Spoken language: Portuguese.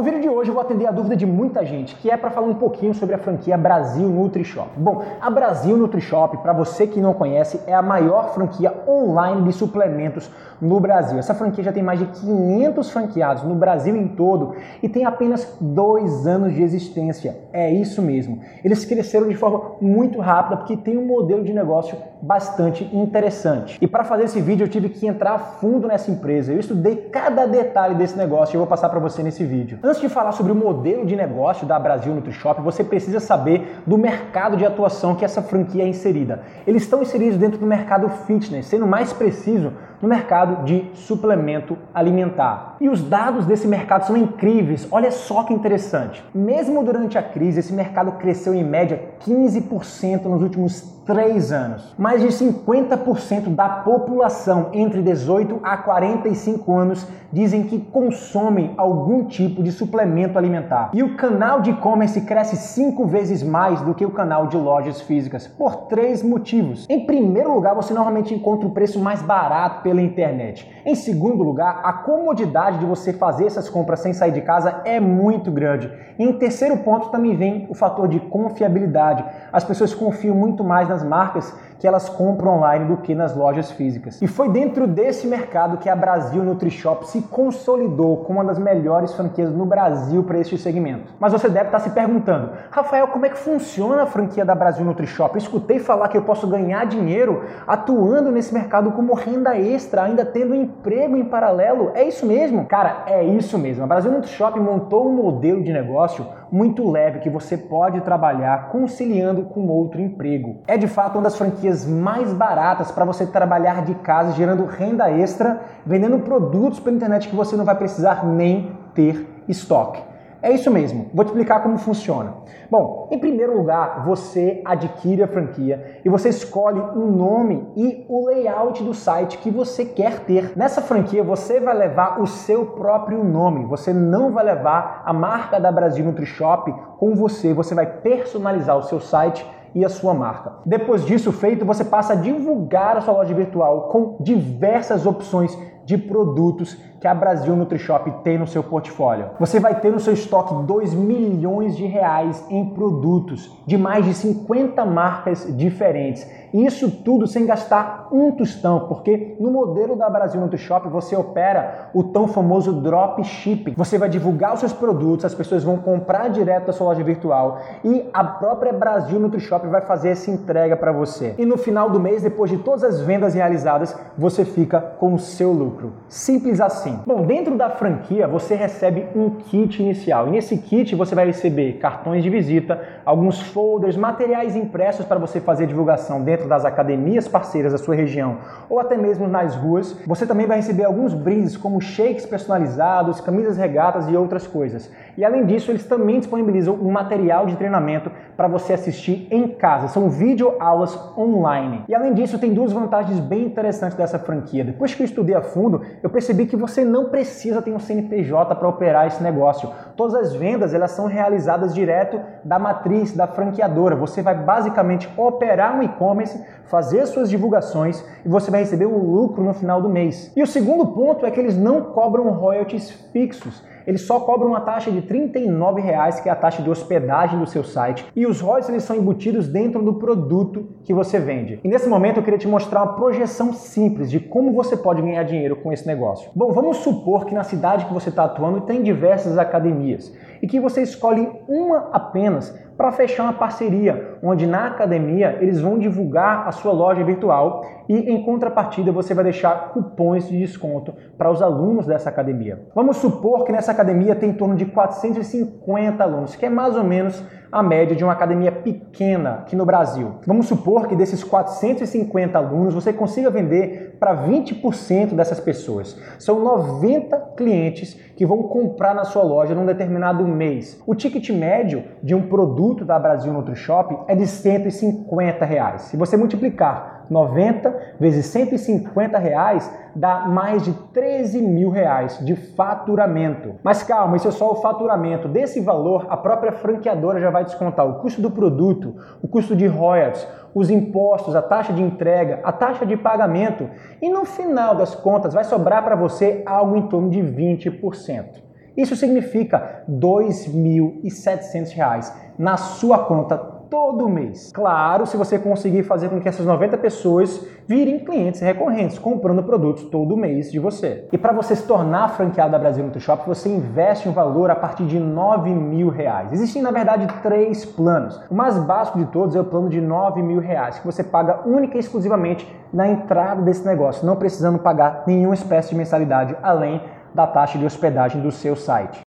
No vídeo de hoje eu vou atender a dúvida de muita gente, que é para falar um pouquinho sobre a franquia Brasil NutriShop. Bom, a Brasil NutriShop, para você que não conhece, é a maior franquia online de suplementos no Brasil. Essa franquia já tem mais de 500 franqueados no Brasil em todo e tem apenas dois anos de existência. É isso mesmo. Eles cresceram de forma muito rápida porque tem um modelo de negócio bastante interessante. E para fazer esse vídeo eu tive que entrar a fundo nessa empresa. Eu estudei cada detalhe desse negócio e eu vou passar para você nesse vídeo. Antes de falar sobre o modelo de negócio da Brasil NutriShop, você precisa saber do mercado de atuação que essa franquia é inserida. Eles estão inseridos dentro do mercado fitness, sendo mais preciso, no mercado de suplemento alimentar. E os dados desse mercado são incríveis. Olha só que interessante. Mesmo durante a crise, esse mercado cresceu em média 15% nos últimos três anos. Mais de 50% da população entre 18 a 45 anos dizem que consomem algum tipo de suplemento alimentar. E o canal de e-commerce cresce cinco vezes mais do que o canal de lojas físicas, por três motivos. Em primeiro lugar, você normalmente encontra o preço mais barato pela internet. Em segundo lugar, a comodidade de você fazer essas compras sem sair de casa é muito grande. E em terceiro ponto também vem o fator de confiabilidade. As pessoas confiam muito mais nas marcas que elas compram online do que nas lojas físicas. E foi dentro desse mercado que a Brasil NutriShop se consolidou como uma das melhores franquias no Brasil para este segmento. Mas você deve estar se perguntando, Rafael, como é que funciona a franquia da Brasil NutriShop? Escutei falar que eu posso ganhar dinheiro atuando nesse mercado como renda extra, ainda tendo um emprego em paralelo. É isso mesmo? Cara, é isso mesmo. A Brasil NutriShop montou um modelo de negócio muito leve que você pode trabalhar conciliando com outro emprego. É de fato uma das franquias mais baratas para você trabalhar de casa, gerando renda extra, vendendo produtos pela internet que você não vai precisar nem ter estoque. É isso mesmo, vou te explicar como funciona. Bom, em primeiro lugar, você adquire a franquia e você escolhe um nome e o layout do site que você quer ter. Nessa franquia, você vai levar o seu próprio nome, você não vai levar a marca da Brasil NutriShop com você, você vai personalizar o seu site e a sua marca. Depois disso feito, você passa a divulgar a sua loja virtual com diversas opções de produtos que a Brasil NutriShop tem no seu portfólio. Você vai ter no seu estoque 2 milhões de reais em produtos de mais de 50 marcas diferentes. Isso tudo sem gastar um tostão, porque no modelo da Brasil NutriShop você opera o tão famoso drop shipping. Você vai divulgar os seus produtos, as pessoas vão comprar direto da sua loja virtual e a própria Brasil NutriShop vai fazer essa entrega para você. E no final do mês, depois de todas as vendas realizadas, você fica com o seu lucro. Simples assim assim. Bom, dentro da franquia você recebe um kit inicial. E nesse kit você vai receber cartões de visita, alguns folders, materiais impressos para você fazer divulgação dentro das academias parceiras da sua região ou até mesmo nas ruas. Você também vai receber alguns brindes como shakes personalizados, camisas regatas e outras coisas. E além disso, eles também disponibilizam um material de treinamento para você assistir em casa. São vídeo aulas online. E além disso, tem duas vantagens bem interessantes dessa franquia. Depois que eu estudei a fundo, eu percebi que você não precisa ter um CNPJ para operar esse negócio. Todas as vendas elas são realizadas direto da matriz da franqueadora. Você vai basicamente operar um e-commerce, fazer suas divulgações e você vai receber o lucro no final do mês. E o segundo ponto é que eles não cobram royalties fixos eles só cobram uma taxa de 39 reais, que é a taxa de hospedagem do seu site, e os royalties eles são embutidos dentro do produto que você vende. E nesse momento eu queria te mostrar uma projeção simples de como você pode ganhar dinheiro com esse negócio. Bom, vamos supor que na cidade que você está atuando tem diversas academias e que você escolhe uma apenas para fechar uma parceria, onde na academia eles vão divulgar a sua loja virtual e em contrapartida você vai deixar cupons de desconto para os alunos dessa academia. Vamos supor que nessa academia tem em torno de 450 alunos, que é mais ou menos a média de uma academia pequena aqui no Brasil. Vamos supor que desses 450 alunos você consiga vender para 20% dessas pessoas. São 90 clientes que vão comprar na sua loja num determinado mês. O ticket médio de um produto da Brasil NutriShop é de 150 reais. Se você multiplicar 90 vezes 150 reais, dá mais de 13 mil reais de faturamento. Mas calma, isso é só o faturamento. Desse valor, a própria franqueadora já vai descontar o custo do produto, o custo de royalties, os impostos, a taxa de entrega, a taxa de pagamento e no final das contas vai sobrar para você algo em torno de 20%. Isso significa R$ 2.700 na sua conta todo mês. Claro, se você conseguir fazer com que essas 90 pessoas virem clientes recorrentes, comprando produtos todo mês de você. E para você se tornar franqueado da Brasil Nutrishop, você investe um valor a partir de 9 mil reais. Existem, na verdade, três planos. O mais básico de todos é o plano de 9 mil reais, que você paga única e exclusivamente na entrada desse negócio, não precisando pagar nenhuma espécie de mensalidade além da taxa de hospedagem do seu site.